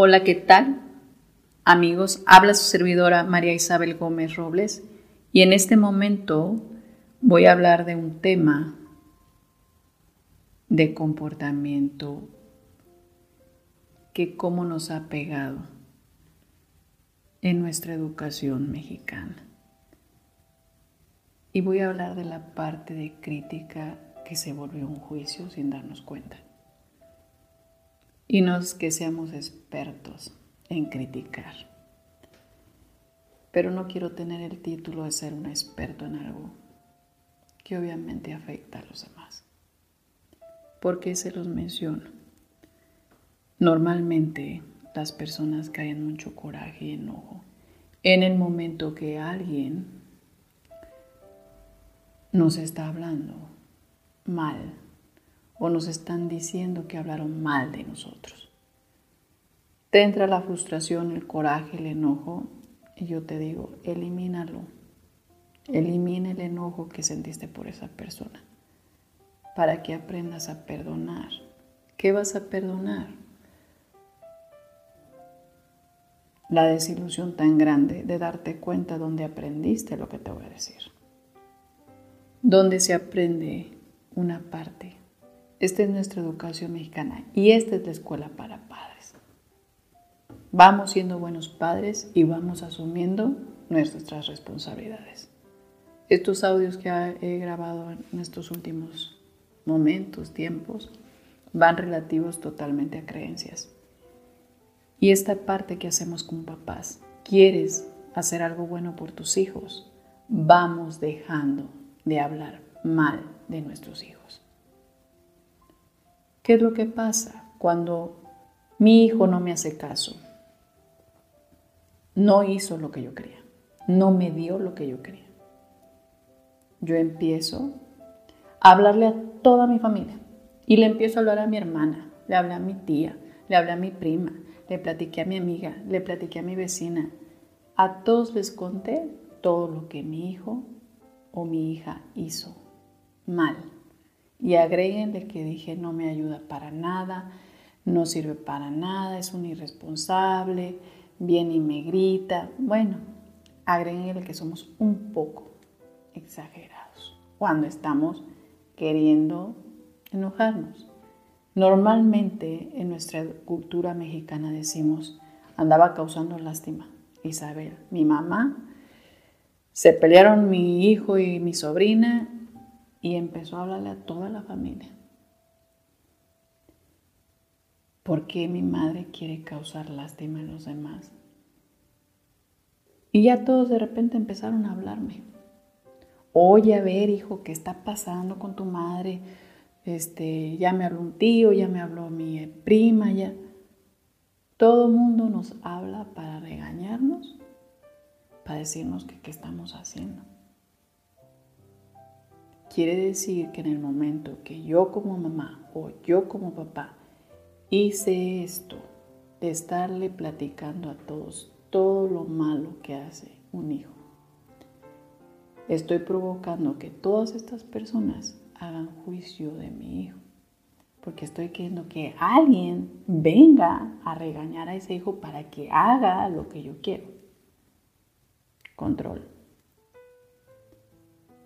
Hola, ¿qué tal? Amigos, habla su servidora María Isabel Gómez Robles y en este momento voy a hablar de un tema de comportamiento que cómo nos ha pegado en nuestra educación mexicana. Y voy a hablar de la parte de crítica que se volvió un juicio sin darnos cuenta. Y no es que seamos expertos en criticar. Pero no quiero tener el título de ser un experto en algo que obviamente afecta a los demás. ¿Por qué se los menciono? Normalmente las personas caen mucho coraje y enojo en el momento que alguien nos está hablando mal o nos están diciendo que hablaron mal de nosotros. Te entra la frustración, el coraje, el enojo y yo te digo, elimínalo. Elimina el enojo que sentiste por esa persona para que aprendas a perdonar. ¿Qué vas a perdonar? La desilusión tan grande de darte cuenta donde aprendiste lo que te voy a decir. Donde se aprende una parte. Esta es nuestra educación mexicana y esta es la escuela para padres. Vamos siendo buenos padres y vamos asumiendo nuestras responsabilidades. Estos audios que he grabado en estos últimos momentos, tiempos, van relativos totalmente a creencias. Y esta parte que hacemos con papás, quieres hacer algo bueno por tus hijos, vamos dejando de hablar mal de nuestros hijos. ¿Qué es lo que pasa cuando mi hijo no me hace caso? No hizo lo que yo quería, no me dio lo que yo quería. Yo empiezo a hablarle a toda mi familia y le empiezo a hablar a mi hermana, le hablé a mi tía, le hablé a mi prima, le platiqué a mi amiga, le platiqué a mi vecina. A todos les conté todo lo que mi hijo o mi hija hizo mal. Y agréguenle que dije no me ayuda para nada, no sirve para nada, es un irresponsable, viene y me grita. Bueno, agréguenle que somos un poco exagerados cuando estamos queriendo enojarnos. Normalmente en nuestra cultura mexicana decimos, andaba causando lástima. Isabel, mi mamá, se pelearon mi hijo y mi sobrina y empezó a hablarle a toda la familia. ¿Por qué mi madre quiere causar lástima en los demás? Y ya todos de repente empezaron a hablarme. Oye, a ver, hijo, ¿qué está pasando con tu madre? Este, ya me habló un tío, ya me habló mi prima, ya. Todo mundo nos habla para regañarnos, para decirnos que qué estamos haciendo. Quiere decir que en el momento que yo como mamá o yo como papá hice esto de estarle platicando a todos todo lo malo que hace un hijo, estoy provocando que todas estas personas hagan juicio de mi hijo. Porque estoy queriendo que alguien venga a regañar a ese hijo para que haga lo que yo quiero. Control.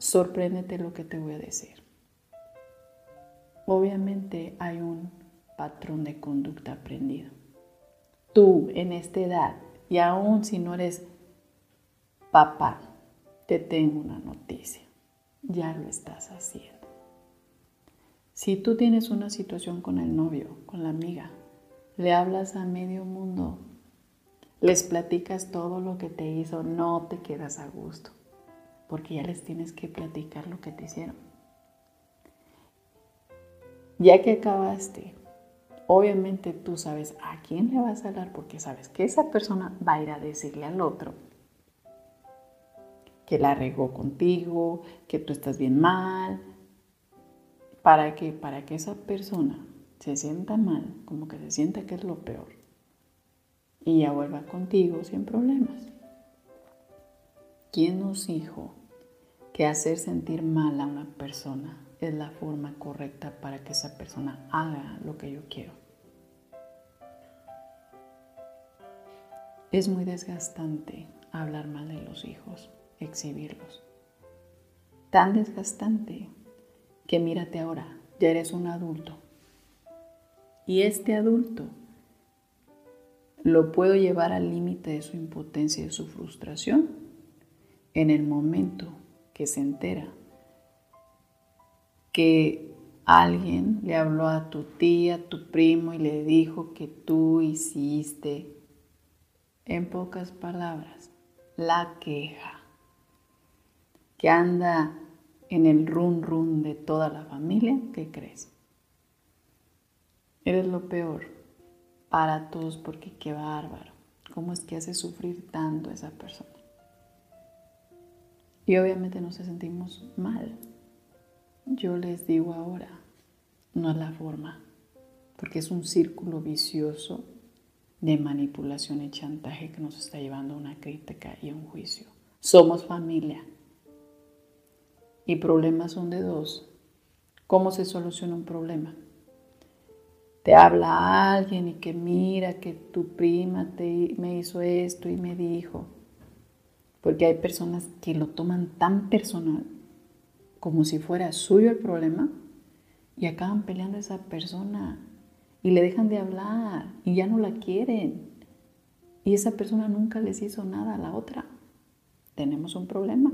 Sorpréndete lo que te voy a decir. Obviamente hay un patrón de conducta aprendido. Tú en esta edad, y aún si no eres papá, te tengo una noticia. Ya lo estás haciendo. Si tú tienes una situación con el novio, con la amiga, le hablas a medio mundo, les platicas todo lo que te hizo, no te quedas a gusto, porque ya les tienes que platicar lo que te hicieron. Ya que acabaste, obviamente tú sabes a quién le vas a hablar porque sabes que esa persona va a ir a decirle al otro que la regó contigo, que tú estás bien mal, ¿Para qué? Para que esa persona se sienta mal, como que se sienta que es lo peor, y ya vuelva contigo sin problemas. ¿Quién nos dijo que hacer sentir mal a una persona es la forma correcta para que esa persona haga lo que yo quiero? Es muy desgastante hablar mal de los hijos, exhibirlos. Tan desgastante que mírate ahora, ya eres un adulto. Y este adulto lo puedo llevar al límite de su impotencia y de su frustración en el momento que se entera que alguien le habló a tu tía, tu primo y le dijo que tú hiciste, en pocas palabras, la queja, que anda en el run run de toda la familia, ¿qué crees? Eres lo peor para todos porque qué bárbaro. ¿Cómo es que hace sufrir tanto a esa persona? Y obviamente nos sentimos mal. Yo les digo ahora, no es la forma, porque es un círculo vicioso de manipulación y chantaje que nos está llevando a una crítica y a un juicio. Somos familia y problemas son de dos. ¿Cómo se soluciona un problema? Te habla alguien y que mira que tu prima te, me hizo esto y me dijo. Porque hay personas que lo toman tan personal como si fuera suyo el problema y acaban peleando a esa persona y le dejan de hablar y ya no la quieren. Y esa persona nunca les hizo nada a la otra. Tenemos un problema.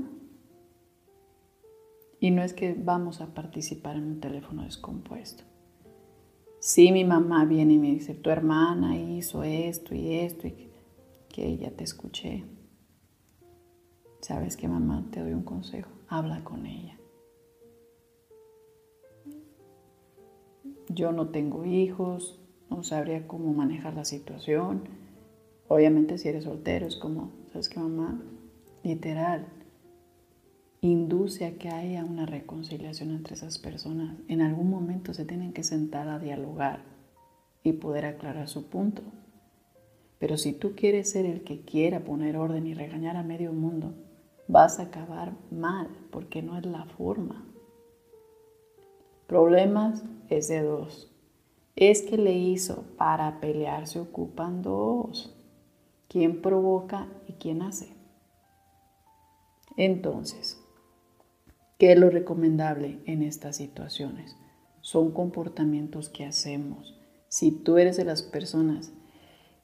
Y no es que vamos a participar en un teléfono descompuesto. Si mi mamá viene y me dice, tu hermana hizo esto y esto, y que ya te escuché. ¿Sabes qué, mamá? Te doy un consejo. Habla con ella. Yo no tengo hijos, no sabría cómo manejar la situación. Obviamente si eres soltero es como, ¿sabes qué, mamá? Literal, induce a que haya una reconciliación entre esas personas. En algún momento se tienen que sentar a dialogar y poder aclarar su punto. Pero si tú quieres ser el que quiera poner orden y regañar a medio mundo, vas a acabar mal porque no es la forma. Problemas es de dos. Es que le hizo para pelear se ocupan dos. ¿Quién provoca y quién hace? Entonces, ¿Qué es lo recomendable en estas situaciones? Son comportamientos que hacemos. Si tú eres de las personas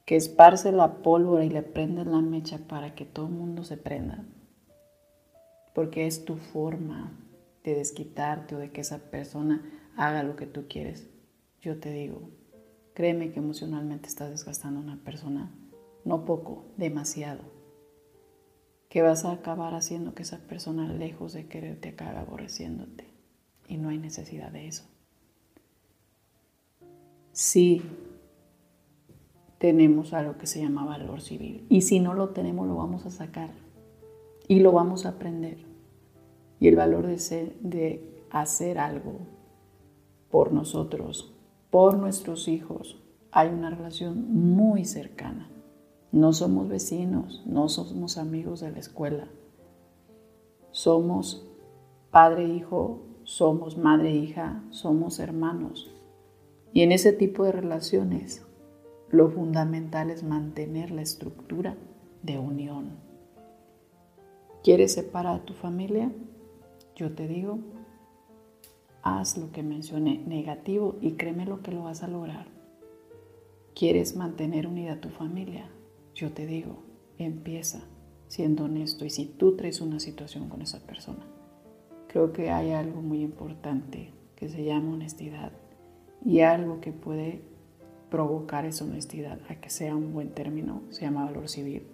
que esparce la pólvora y le prendes la mecha para que todo el mundo se prenda, porque es tu forma de desquitarte o de que esa persona haga lo que tú quieres, yo te digo, créeme que emocionalmente estás desgastando a una persona, no poco, demasiado que vas a acabar haciendo que esa persona, lejos de quererte, acabe aborreciéndote. Y no hay necesidad de eso. Sí tenemos algo que se llama valor civil. Y si no lo tenemos, lo vamos a sacar. Y lo vamos a aprender. Y el valor de, hacer algo por nosotros, por nuestros hijos, hay una relación muy cercana. No somos vecinos, no somos amigos de la escuela. Somos padre-hijo, somos madre-hija, somos hermanos. Y en ese tipo de relaciones, lo fundamental es mantener la estructura de unión. ¿Quieres separar a tu familia? Yo te digo, haz lo que mencioné negativo y créeme lo que lo vas a lograr. ¿Quieres mantener unida tu familia? yo te digo, empieza siendo honesto y si tú traes una situación con esa persona, creo que hay algo muy importante que se llama honestidad y algo que puede provocar esa honestidad a que sea un buen término, se llama valor civil.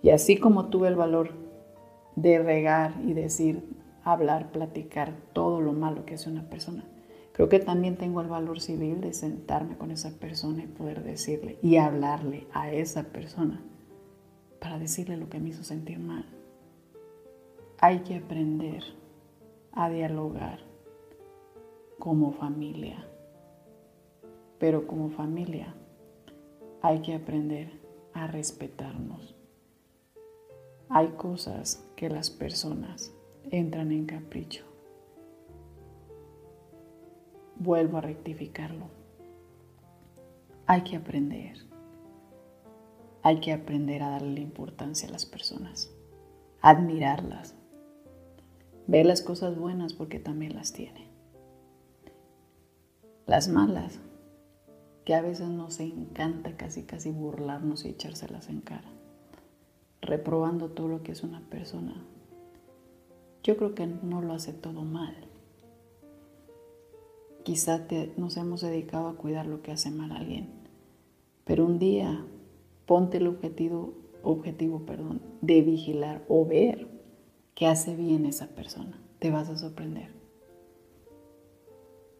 Y así como tuve el valor de regar y decir, hablar, platicar todo lo malo que hace una persona, Creo que también tengo el valor civil de sentarme con esa persona y poder decirle y hablarle a esa persona para decirle lo que me hizo sentir mal. Hay que aprender a dialogar como familia, pero como familia hay que aprender a respetarnos. Hay cosas que las personas entran en capricho vuelvo a rectificarlo. Hay que aprender hay que aprender a darle importancia a las personas, admirarlas, ver las cosas buenas porque también las tiene. Las malas, que a veces nos encanta casi casi burlarnos y echárselas en cara, reprobando todo lo que es una persona. Yo creo que no lo hace todo mal. Quizá nos hemos dedicado a cuidar lo que hace mal a alguien, pero un día ponte el objetivo, objetivo perdón, de vigilar o ver qué hace bien esa persona. Te vas a sorprender.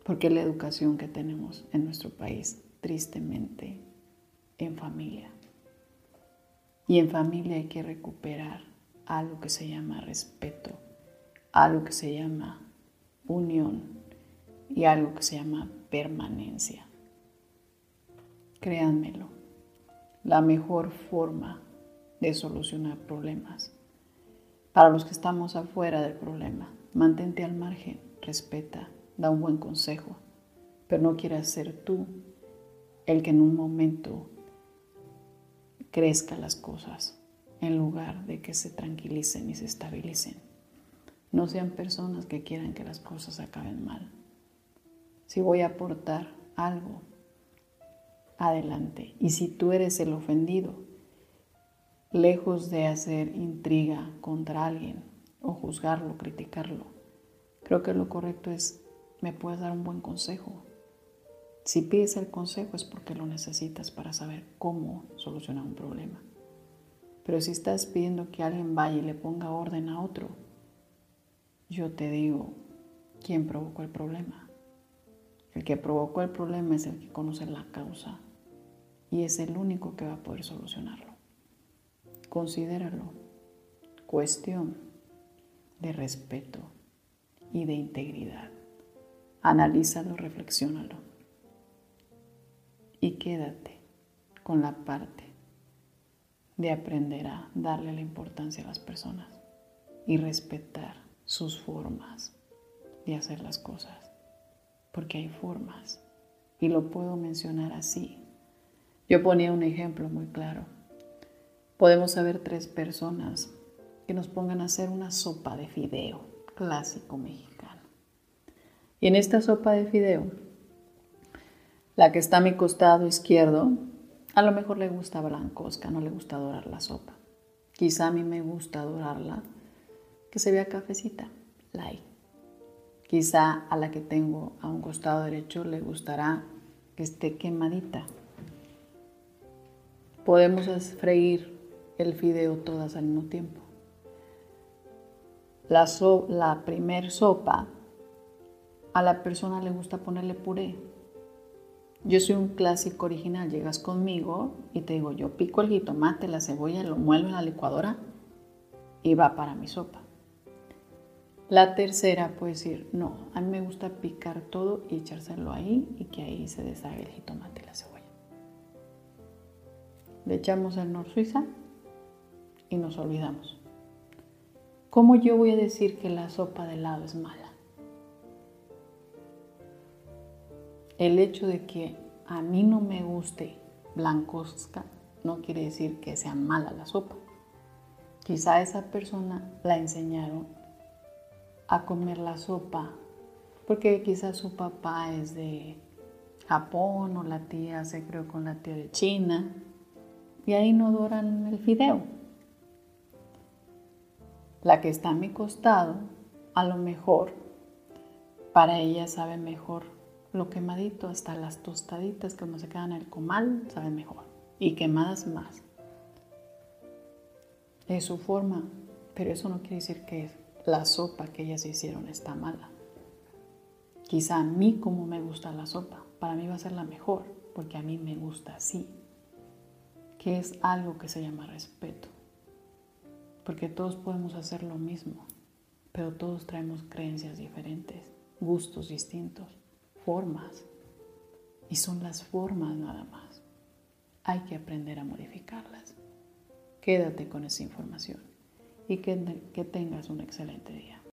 Porque la educación que tenemos en nuestro país, tristemente, en familia. Y en familia hay que recuperar algo que se llama respeto, algo que se llama unión y algo que se llama permanencia. Créanmelo, la mejor forma de solucionar problemas. Para los que estamos afuera del problema, mantente al margen, respeta, da un buen consejo, pero no quieras ser tú el que en un momento crezca las cosas en lugar de que se tranquilicen y se estabilicen. No sean personas que quieran que las cosas acaben mal. Si voy a aportar algo adelante. Y si tú eres el ofendido, lejos de hacer intriga contra alguien o juzgarlo, criticarlo, creo que lo correcto es, me puedes dar un buen consejo. Si pides el consejo es porque lo necesitas para saber cómo solucionar un problema. Pero si estás pidiendo que alguien vaya y le ponga orden a otro, yo te digo, ¿quién provocó el problema? El que provocó el problema es el que conoce la causa y es el único que va a poder solucionarlo. Considéralo cuestión de respeto y de integridad. Analízalo, reflexiónalo y quédate con la parte de aprender a darle la importancia a las personas y respetar sus formas de hacer las cosas, porque hay formas y lo puedo mencionar así yo ponía un ejemplo muy claro. Podemos saber tres personas que nos pongan a hacer una sopa de fideo clásico mexicano. Y en esta sopa de fideo, la que está a mi costado izquierdo, a lo mejor le gusta blancosca, no le gusta dorar la sopa. Quizá a mí me gusta dorarla, que se vea cafecita, light. Quizá a la que tengo a un costado derecho le gustará que esté quemadita, podemos freír el fideo todas al mismo tiempo. La, la primer sopa, a la persona le gusta ponerle puré. Yo soy un clásico original, llegas conmigo y te digo, yo pico el jitomate, la cebolla, lo muelo en la licuadora y va para mi sopa. La tercera puede decir, no, a mí me gusta picar todo y echárselo ahí y que ahí se deshaga el jitomate y la cebolla le echamos el Nor Suiza y nos olvidamos. ¿Cómo yo voy a decir que la sopa de helado es mala? El hecho de que a mí no me guste blancosca no quiere decir que sea mala la sopa. Quizá esa persona la enseñaron a comer la sopa porque quizá su papá es de Japón o la tía se creó con la tía de China y ahí no doran el fideo. La que está a mi costado, a lo mejor para ella sabe mejor lo quemadito, hasta las tostaditas como se quedan en el comal, saben mejor. Y quemadas más. Es su forma, pero eso no quiere decir que la sopa que ellas hicieron está mala. Quizá a mí como me gusta la sopa, para mí va a ser la mejor, porque a mí me gusta así que es algo que se llama respeto. Porque todos podemos hacer lo mismo, pero todos traemos creencias diferentes, gustos distintos, formas. Y son las formas nada más. Hay que aprender a modificarlas. Quédate con esa información y que, que tengas un excelente día.